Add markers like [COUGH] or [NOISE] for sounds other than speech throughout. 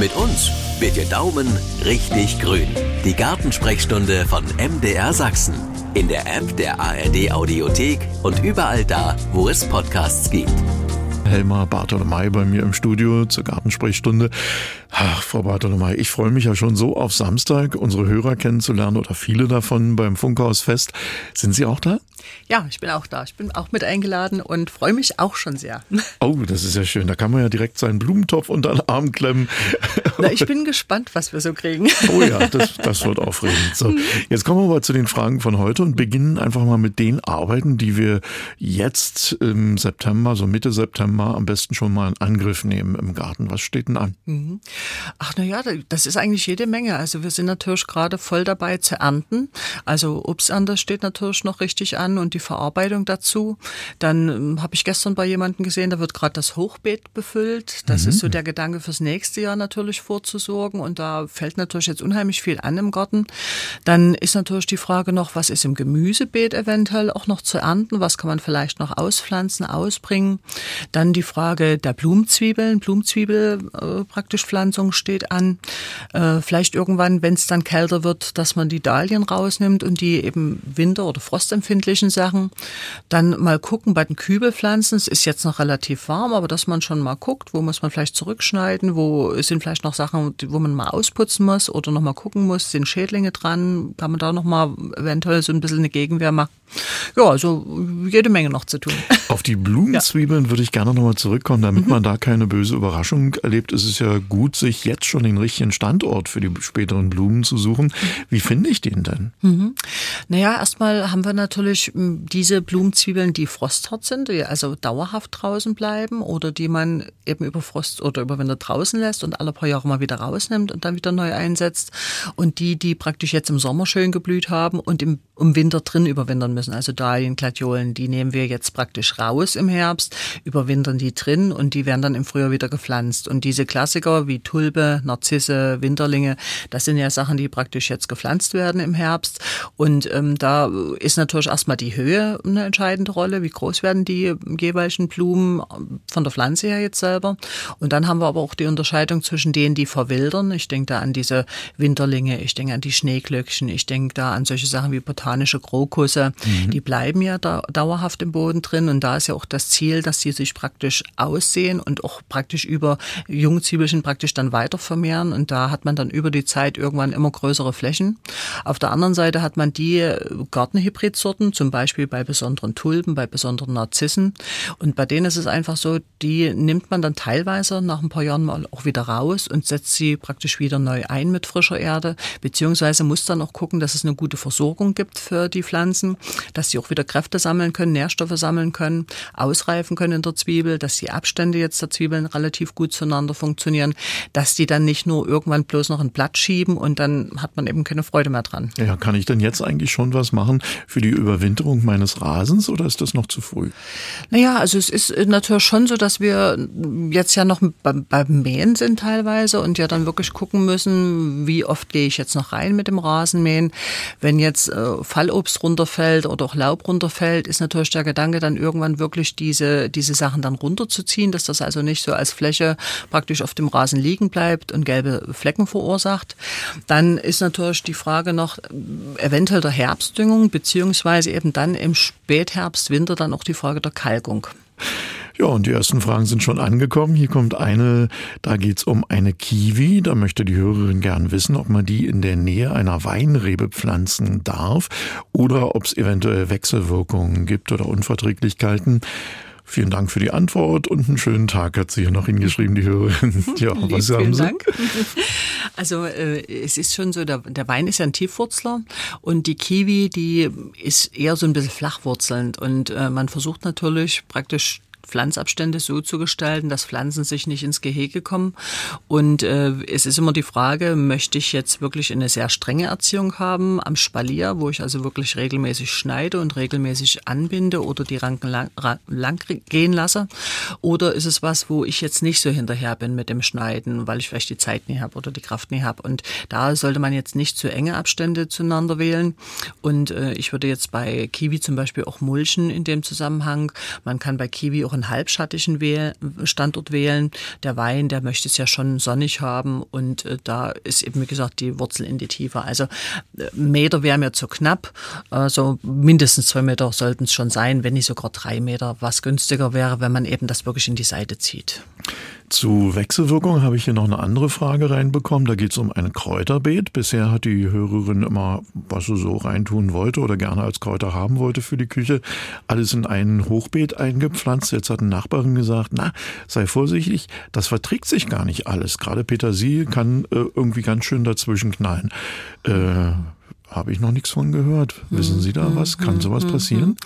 Mit uns wird Ihr Daumen richtig grün. Die Gartensprechstunde von MDR Sachsen. In der App der ARD Audiothek und überall da, wo es Podcasts gibt. Helma Bartolomei bei mir im Studio zur Gartensprechstunde. Ach, Frau Bartolomei, ich freue mich ja schon so auf Samstag, unsere Hörer kennenzulernen oder viele davon beim Funkhausfest. Sind Sie auch da? Ja, ich bin auch da. Ich bin auch mit eingeladen und freue mich auch schon sehr. [LAUGHS] Oh, das ist ja schön. Da kann man ja direkt seinen Blumentopf unter den Arm klemmen. Na, ich bin gespannt, was wir so kriegen. [LAUGHS] Oh ja, das, das wird aufregend. So, jetzt kommen wir mal zu den Fragen von heute und beginnen einfach mal mit den Arbeiten, die wir jetzt im September, so Mitte September, am besten schon mal in Angriff nehmen im Garten. Was steht denn an? Mhm. Ach na ja, das ist eigentlich jede Menge. Also wir sind natürlich gerade voll dabei zu ernten. Also Obsternte steht natürlich noch richtig an und die Verarbeitung dazu. Dann ähm, habe ich gestern bei jemandem gesehen, da wird gerade das Hochbeet befüllt. Das mhm. ist so der Gedanke fürs nächste Jahr natürlich vorzusorgen und da fällt natürlich jetzt unheimlich viel an im Garten. Dann ist natürlich die Frage noch, was ist im Gemüsebeet eventuell auch noch zu ernten? Was kann man vielleicht noch auspflanzen, ausbringen? Dann die Frage der Blumenzwiebeln, Blumenzwiebel äh, praktisch Pflanzung steht an. Äh, vielleicht irgendwann, wenn es dann kälter wird, dass man die Dahlien rausnimmt und die eben winter- oder frostempfindlichen Sachen. Dann mal gucken bei den Kübelpflanzen. Es ist jetzt noch relativ warm, aber dass man schon mal guckt, wo muss man vielleicht zurückschneiden, wo sind vielleicht noch Sachen, wo man mal ausputzen muss oder noch mal gucken muss, sind Schädlinge dran, kann man da noch mal eventuell so ein bisschen eine Gegenwehr machen. Ja, also jede Menge noch zu tun. [LAUGHS] Auf die Blumenzwiebeln ja. würde ich gerne nochmal zurückkommen, damit mhm. man da keine böse Überraschung erlebt. Es ist ja gut, sich jetzt schon den richtigen Standort für die späteren Blumen zu suchen. Wie finde ich den denn? Mhm. Naja, erstmal haben wir natürlich diese Blumenzwiebeln, die frosthart sind, die also dauerhaft draußen bleiben oder die man eben über Frost oder über Winter draußen lässt und alle paar Jahre mal wieder rausnimmt und dann wieder neu einsetzt. Und die, die praktisch jetzt im Sommer schön geblüht haben und im, im Winter drin überwintern müssen. Also Dahlien, Gladiolen, die nehmen wir jetzt praktisch raus im Herbst, überwintern die drin und die werden dann im Frühjahr wieder gepflanzt. Und diese Klassiker wie Tulpe, Narzisse, Winterlinge, das sind ja Sachen, die praktisch jetzt gepflanzt werden im Herbst. Und ähm, da ist natürlich erstmal die Höhe eine entscheidende Rolle. Wie groß werden die jeweiligen Blumen von der Pflanze her jetzt selber? Und dann haben wir aber auch die Unterscheidung zwischen denen, die verwildern. Ich denke da an diese Winterlinge, ich denke an die Schneeglöckchen, ich denke da an solche Sachen wie botanische Krokusse. Mhm. Die bleiben ja da dauerhaft im Boden drin. Und da ist ja auch das Ziel, dass sie sich praktisch aussehen und auch praktisch über Jungzwiebelchen praktisch dann weiter vermehren. Und da hat man dann über die Zeit irgendwann immer größere Flächen. Auf der anderen Seite hat man die Gartenhybridsorten, zum Beispiel bei besonderen Tulpen, bei besonderen Narzissen. Und bei denen ist es einfach so, die nimmt man dann teilweise nach ein paar Jahren mal auch wieder raus und setzt sie praktisch wieder neu ein mit frischer Erde, beziehungsweise muss dann auch gucken, dass es eine gute Versorgung gibt für die Pflanzen, dass sie auch wieder Kräfte sammeln können, Nährstoffe sammeln können, ausreifen können in der Zwiebel, dass die Abstände jetzt der Zwiebeln relativ gut zueinander funktionieren, dass die dann nicht nur irgendwann bloß noch ein Blatt schieben und dann hat man eben keine Freude mehr dran. Ja, kann ich denn jetzt eigentlich schon was machen für die Überwinterung meines Rasens oder ist das noch zu früh? Naja, also es ist natürlich schon so, dass wir jetzt ja noch beim, beim Mähen sind teilweise und ja dann wirklich gucken müssen, wie oft gehe ich jetzt noch rein mit dem Rasenmähen. Wenn jetzt äh, Fallobst runterfällt oder auch Laub runterfällt, ist natürlich der Gedanke dann irgendwann wirklich diese, diese Sachen dann runterzuziehen, dass das also nicht so als Fläche praktisch auf dem Rasen liegen bleibt und gelbe Flecken verursacht. Dann ist natürlich die Frage noch eventuell der Herbstdüngung, beziehungsweise eben dann im Spätherbst, Winter dann auch die Frage der Kalkung. Ja, und die ersten Fragen sind schon angekommen. Hier kommt eine, da geht's um eine Kiwi. Da möchte die Hörerin gern wissen, ob man die in der Nähe einer Weinrebe pflanzen darf oder ob es eventuell Wechselwirkungen gibt oder Unverträglichkeiten. Vielen Dank für die Antwort und einen schönen Tag hat sie hier noch hingeschrieben, die Hörerin. [LAUGHS] Ja, was Vielen haben Sie? Dank. Also äh, es ist schon so, der, der Wein ist ja ein Tiefwurzler und die Kiwi, die ist eher so ein bisschen flachwurzelnd und äh, man versucht natürlich praktisch Pflanzabstände so zu gestalten, dass Pflanzen sich nicht ins Gehege kommen. Und äh, es ist immer die Frage, möchte ich jetzt wirklich eine sehr strenge Erziehung haben am Spalier, wo ich also wirklich regelmäßig schneide und regelmäßig anbinde oder die Ranken lang, lang gehen lasse? Oder ist es was, wo ich jetzt nicht so hinterher bin mit dem Schneiden, weil ich vielleicht die Zeit nie habe oder die Kraft nie habe? Und da sollte man jetzt nicht zu enge Abstände zueinander wählen. Und äh, ich würde jetzt bei Kiwi zum Beispiel auch mulchen in dem Zusammenhang. Man kann bei Kiwi auch auch einen halbschattigen Standort wählen. Der Wein, der möchte es ja schon sonnig haben und äh, da ist eben, wie gesagt, die Wurzel in die Tiefe. Also äh, Meter wäre mir zu knapp, also mindestens zwei Meter sollten es schon sein, wenn nicht sogar drei Meter, was günstiger wäre, wenn man eben das wirklich in die Seite zieht. Zu Wechselwirkung habe ich hier noch eine andere Frage reinbekommen. Da geht es um ein Kräuterbeet. Bisher hat die Hörerin immer, was sie so reintun wollte oder gerne als Kräuter haben wollte für die Küche, alles in ein Hochbeet eingepflanzt. Jetzt hat eine Nachbarin gesagt, na, sei vorsichtig, das verträgt sich gar nicht alles. Gerade Petersilie kann äh, irgendwie ganz schön dazwischen knallen. Äh, habe ich noch nichts von gehört. Wissen Sie da hm, was? Kann hm, sowas hm, passieren?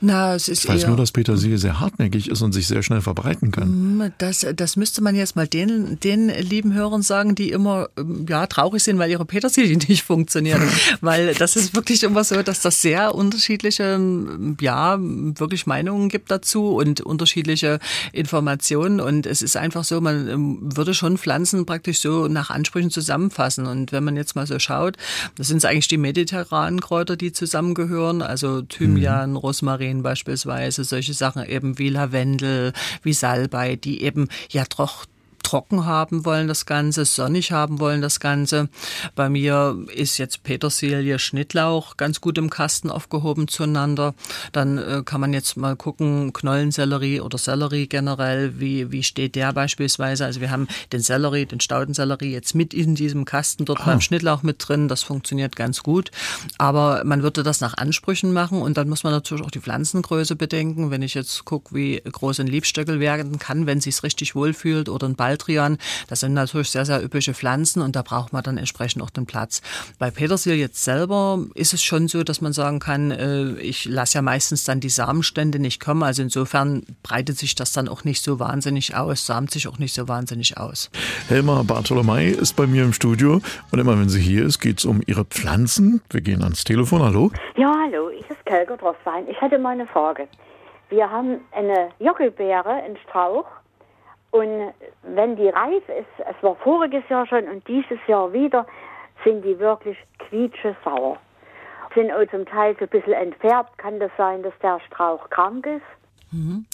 Na, es ist ich weiß nur, dass Petersilie sehr hartnäckig ist und sich sehr schnell verbreiten kann. Das, das müsste man jetzt mal den, den lieben Hörern sagen, die immer ja, traurig sind, weil ihre Petersilie [LAUGHS] nicht funktioniert. [LAUGHS] weil das ist wirklich immer so, dass das sehr unterschiedliche ja, wirklich Meinungen gibt dazu und unterschiedliche Informationen. Und es ist einfach so, man ähm, würde schon Pflanzen praktisch so nach Ansprüchen zusammenfassen. Und wenn man jetzt mal so schaut, das sind eigentlich die mediterranen Kräuter, die zusammengehören, also Thymian, mhm. Rosmarin beispielsweise, solche Sachen eben wie Lavendel, wie Salbei, die eben ja doch trocken haben wollen, das Ganze, sonnig haben wollen, das Ganze. Bei mir ist jetzt Petersilie, Schnittlauch ganz gut im Kasten aufgehoben zueinander. Dann äh, kann man jetzt mal gucken, Knollensellerie oder Sellerie generell, wie, wie steht der beispielsweise? Also wir haben den Sellerie, den Staudensellerie jetzt mit in diesem Kasten, dort ah. beim Schnittlauch mit drin. Das funktioniert ganz gut. Aber man würde das nach Ansprüchen machen und dann muss man natürlich auch die Pflanzengröße bedenken. Wenn ich jetzt gucke, wie groß ein Liebstöckel werden kann, wenn sie es richtig wohlfühlt oder ein Ball Baldrian. Das sind natürlich sehr, sehr üppige Pflanzen und da braucht man dann entsprechend auch den Platz. Bei Petersil jetzt selber ist es schon so, dass man sagen kann, äh, ich lasse ja meistens dann die Samenstände nicht kommen. Also insofern breitet sich das dann auch nicht so wahnsinnig aus, samt sich auch nicht so wahnsinnig aus. Helma Bartolomei ist bei mir im Studio und immer wenn sie hier ist, geht es um ihre Pflanzen. Wir gehen ans Telefon. Hallo? Ja, hallo, ich ist Kelger Drosswein. Ich hatte mal eine Frage. Wir haben eine Jockelbeere, einen Strauch, und wenn die reif ist, es war voriges Jahr schon und dieses Jahr wieder, sind die wirklich quietschesauer. Sind auch zum Teil so ein bisschen entfärbt. Kann das sein, dass der Strauch krank ist? Mhm.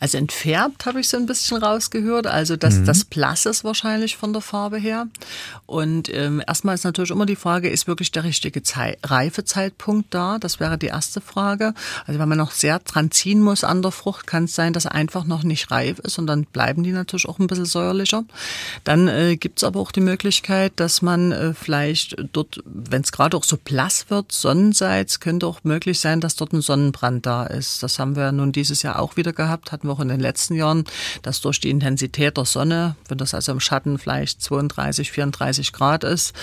Also entfärbt habe ich so ein bisschen rausgehört. Also das, mhm. das Blass ist wahrscheinlich von der Farbe her. Und ähm, erstmal ist natürlich immer die Frage, ist wirklich der richtige Zei Reifezeitpunkt da? Das wäre die erste Frage. Also wenn man noch sehr dran ziehen muss an der Frucht, kann es sein, dass einfach noch nicht reif ist und dann bleiben die natürlich auch ein bisschen säuerlicher. Dann äh, gibt es aber auch die Möglichkeit, dass man äh, vielleicht dort, wenn es gerade auch so blass wird, Sonnenseits, könnte auch möglich sein, dass dort ein Sonnenbrand da ist. Das haben wir nun dieses Jahr auch wieder gehabt, hatten wir auch in den letzten Jahren, dass durch die Intensität der Sonne, wenn das also im Schatten vielleicht 32, 34 Grad ist,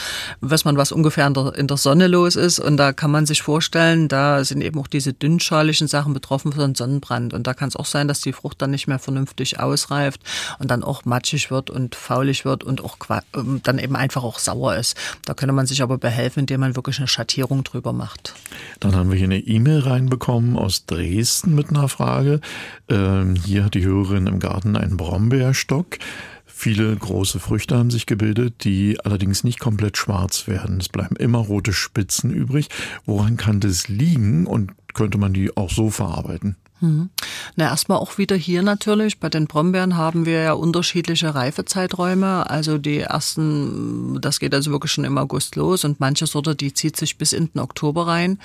weiß man, was ungefähr in der, in der Sonne los ist. Und da kann man sich vorstellen, da sind eben auch diese dünnschaligen Sachen betroffen einen Sonnenbrand. Und da kann es auch sein, dass die Frucht dann nicht mehr vernünftig ausreift und dann auch matschig wird und faulig wird und auch ähm, dann eben einfach auch sauer ist. Da könnte man sich aber behelfen, indem man wirklich eine Schattierung drüber macht. Dann haben wir hier eine E-Mail reinbekommen aus Dresden mit einer Frage. Ähm, hier hat die Hörerin im Garten einen Brombeerstock. Viele große Früchte haben sich gebildet, die allerdings nicht komplett schwarz werden. Es bleiben immer rote Spitzen übrig. Woran kann das liegen und könnte man die auch so verarbeiten? Mhm. Na, erstmal auch wieder hier natürlich. Bei den Brombeeren haben wir ja unterschiedliche Reifezeiträume. Also die ersten, das geht also wirklich schon im August los und manche Sorte, die zieht sich bis in den Oktober rein.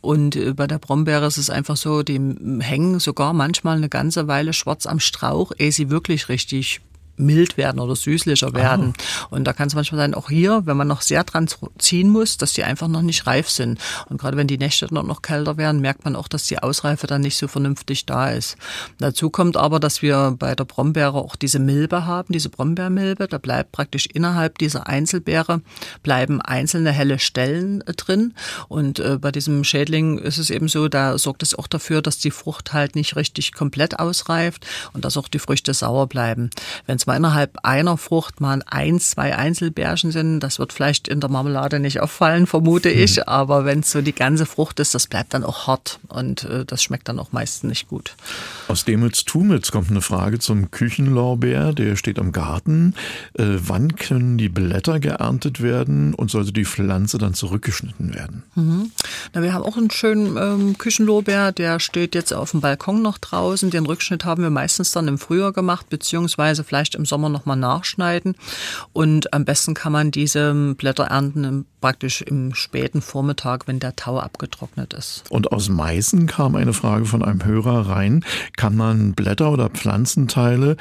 Und äh, bei der Brombeere ist es einfach so, die hängen sogar manchmal eine ganze Weile schwarz am Strauch, ehe sie wirklich richtig mild werden oder süßlicher werden. Ah. Und da kann es manchmal sein, auch hier, wenn man noch sehr dran ziehen muss, dass die einfach noch nicht reif sind. Und gerade wenn die Nächte dann noch kälter werden, merkt man auch, dass die Ausreife dann nicht so vernünftig da ist. Dazu kommt aber, dass wir bei der Brombeere auch diese Milbe haben, diese Brombeermilbe. Da bleibt praktisch innerhalb dieser Einzelbeere bleiben einzelne helle Stellen äh, drin. Und äh, bei diesem Schädling ist es eben so, da sorgt es auch dafür, dass die Frucht halt nicht richtig komplett ausreift und dass auch die Früchte sauer bleiben. Wenn mal innerhalb einer Frucht mal ein, zwei Einzelbärchen sind, das wird vielleicht in der Marmelade nicht auffallen, vermute hm. ich. Aber wenn es so die ganze Frucht ist, das bleibt dann auch hart und äh, das schmeckt dann auch meistens nicht gut. Aus Demitz-Tumitz kommt eine Frage zum Küchenlorbeer. Der steht am Garten. Äh, wann können die Blätter geerntet werden und sollte die Pflanze dann zurückgeschnitten werden? Mhm. Na, wir haben auch einen schönen ähm, Küchenlorbeer. Der steht jetzt auf dem Balkon noch draußen. Den Rückschnitt haben wir meistens dann im Frühjahr gemacht, beziehungsweise vielleicht im Sommer nochmal nachschneiden. Und am besten kann man diese Blätter ernten praktisch im späten Vormittag, wenn der Tau abgetrocknet ist. Und aus Meißen kam eine Frage von einem Hörer rein. Kann man Blätter oder Pflanzenteile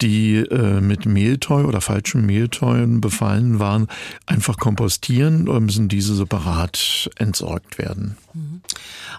die äh, mit Mehlteu oder falschen Mehlteuen befallen waren, einfach kompostieren oder müssen diese separat entsorgt werden? Mhm.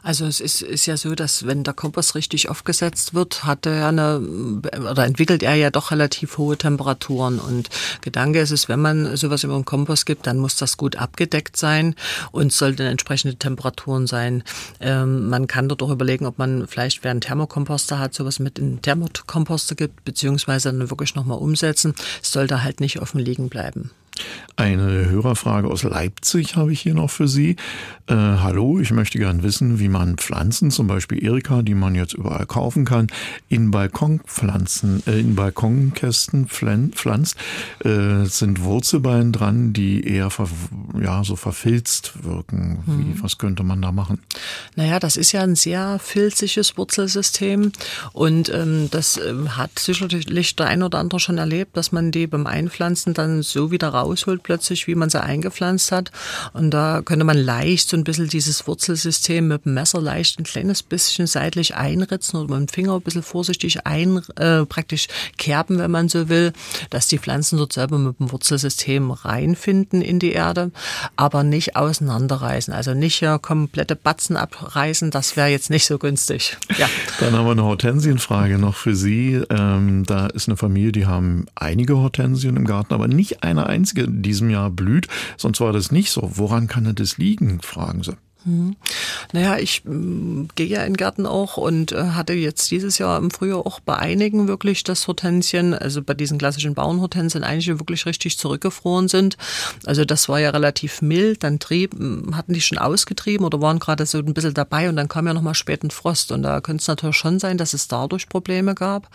Also es ist, ist ja so, dass wenn der Kompost richtig aufgesetzt wird, hat er eine oder entwickelt er ja doch relativ hohe Temperaturen. Und Gedanke ist es, wenn man sowas über den Kompost gibt, dann muss das gut abgedeckt sein und sollten entsprechende Temperaturen sein. Ähm, man kann dort auch überlegen, ob man vielleicht, wer einen Thermokomposter hat, sowas mit in Thermokomposter gibt, beziehungsweise dann wirklich nochmal umsetzen. Es sollte halt nicht offen liegen bleiben. Eine Hörerfrage aus Leipzig habe ich hier noch für Sie. Äh, hallo, ich möchte gern wissen, wie man Pflanzen, zum Beispiel Erika, die man jetzt überall kaufen kann, in Balkonpflanzen, äh, in Balkonkästen pflanzt. Äh, sind Wurzelbeinen dran, die eher ja, so verfilzt wirken. Wie, hm. Was könnte man da machen? Naja, das ist ja ein sehr filziges Wurzelsystem und ähm, das äh, hat sicherlich der ein oder andere schon erlebt, dass man die beim Einpflanzen dann so wieder raus rausholt plötzlich, wie man sie eingepflanzt hat. Und da könnte man leicht so ein bisschen dieses Wurzelsystem mit dem Messer leicht ein kleines bisschen seitlich einritzen oder mit dem Finger ein bisschen vorsichtig ein, äh, praktisch kerben, wenn man so will, dass die Pflanzen dort selber mit dem Wurzelsystem reinfinden in die Erde, aber nicht auseinanderreißen. Also nicht ja komplette Batzen abreißen, das wäre jetzt nicht so günstig. Ja. Dann haben wir eine Hortensienfrage noch für Sie. Ähm, da ist eine Familie, die haben einige Hortensien im Garten, aber nicht eine einzige einzige in diesem Jahr blüht. Sonst war das nicht so. Woran kann das liegen, fragen sie. Naja, ich äh, gehe ja in den Garten auch und äh, hatte jetzt dieses Jahr im Frühjahr auch bei einigen wirklich das Hortensien, also bei diesen klassischen Bauernhortensien einige wirklich richtig zurückgefroren sind. Also das war ja relativ mild, dann trieb, hatten die schon ausgetrieben oder waren gerade so ein bisschen dabei und dann kam ja nochmal späten Frost und da könnte es natürlich schon sein, dass es dadurch Probleme gab.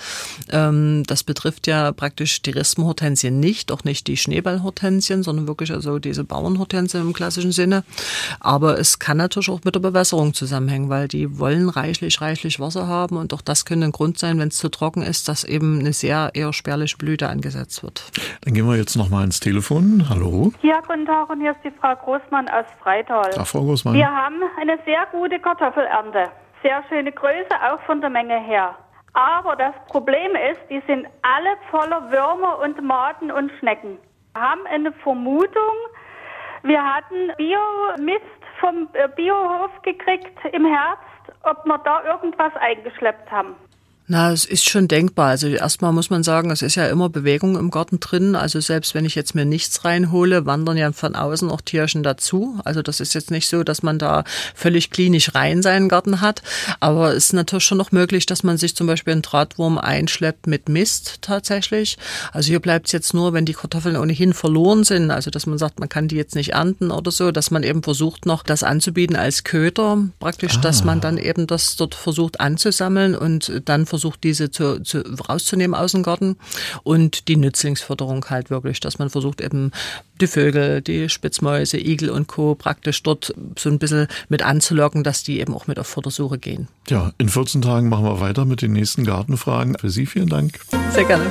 Ähm, das betrifft ja praktisch die Rispenhortensien nicht, auch nicht die Schneeballhortensien, sondern wirklich also diese Bauernhortensien im klassischen Sinne. Aber es kann natürlich auch mit der Bewässerung zusammenhängen, weil die wollen reichlich, reichlich Wasser haben und auch das könnte ein Grund sein, wenn es zu trocken ist, dass eben eine sehr eher spärliche Blüte angesetzt wird. Dann gehen wir jetzt nochmal ins Telefon. Hallo. Ja, guten Tag und hier ist die Frau Großmann aus Freital. Ach, Frau Großmann. Wir haben eine sehr gute Kartoffelernte. Sehr schöne Größe, auch von der Menge her. Aber das Problem ist, die sind alle voller Würmer und Maden und Schnecken. Wir haben eine Vermutung, wir hatten Biomist vom äh, Biohof gekriegt im Herbst, ob wir da irgendwas eingeschleppt haben. Na, es ist schon denkbar. Also erstmal muss man sagen, es ist ja immer Bewegung im Garten drin. Also selbst wenn ich jetzt mir nichts reinhole, wandern ja von außen auch Tierchen dazu. Also das ist jetzt nicht so, dass man da völlig klinisch rein seinen Garten hat. Aber es ist natürlich schon noch möglich, dass man sich zum Beispiel einen Drahtwurm einschleppt mit Mist tatsächlich. Also hier bleibt es jetzt nur, wenn die Kartoffeln ohnehin verloren sind. Also dass man sagt, man kann die jetzt nicht ernten oder so, dass man eben versucht noch das anzubieten als Köder praktisch, ah. dass man dann eben das dort versucht anzusammeln und dann versucht versucht, diese zu, zu, rauszunehmen aus dem Garten und die Nützlingsförderung halt wirklich, dass man versucht eben die Vögel, die Spitzmäuse, Igel und Co. praktisch dort so ein bisschen mit anzulocken, dass die eben auch mit auf Futtersuche gehen. Ja, in 14 Tagen machen wir weiter mit den nächsten Gartenfragen. Für Sie vielen Dank. Sehr gerne.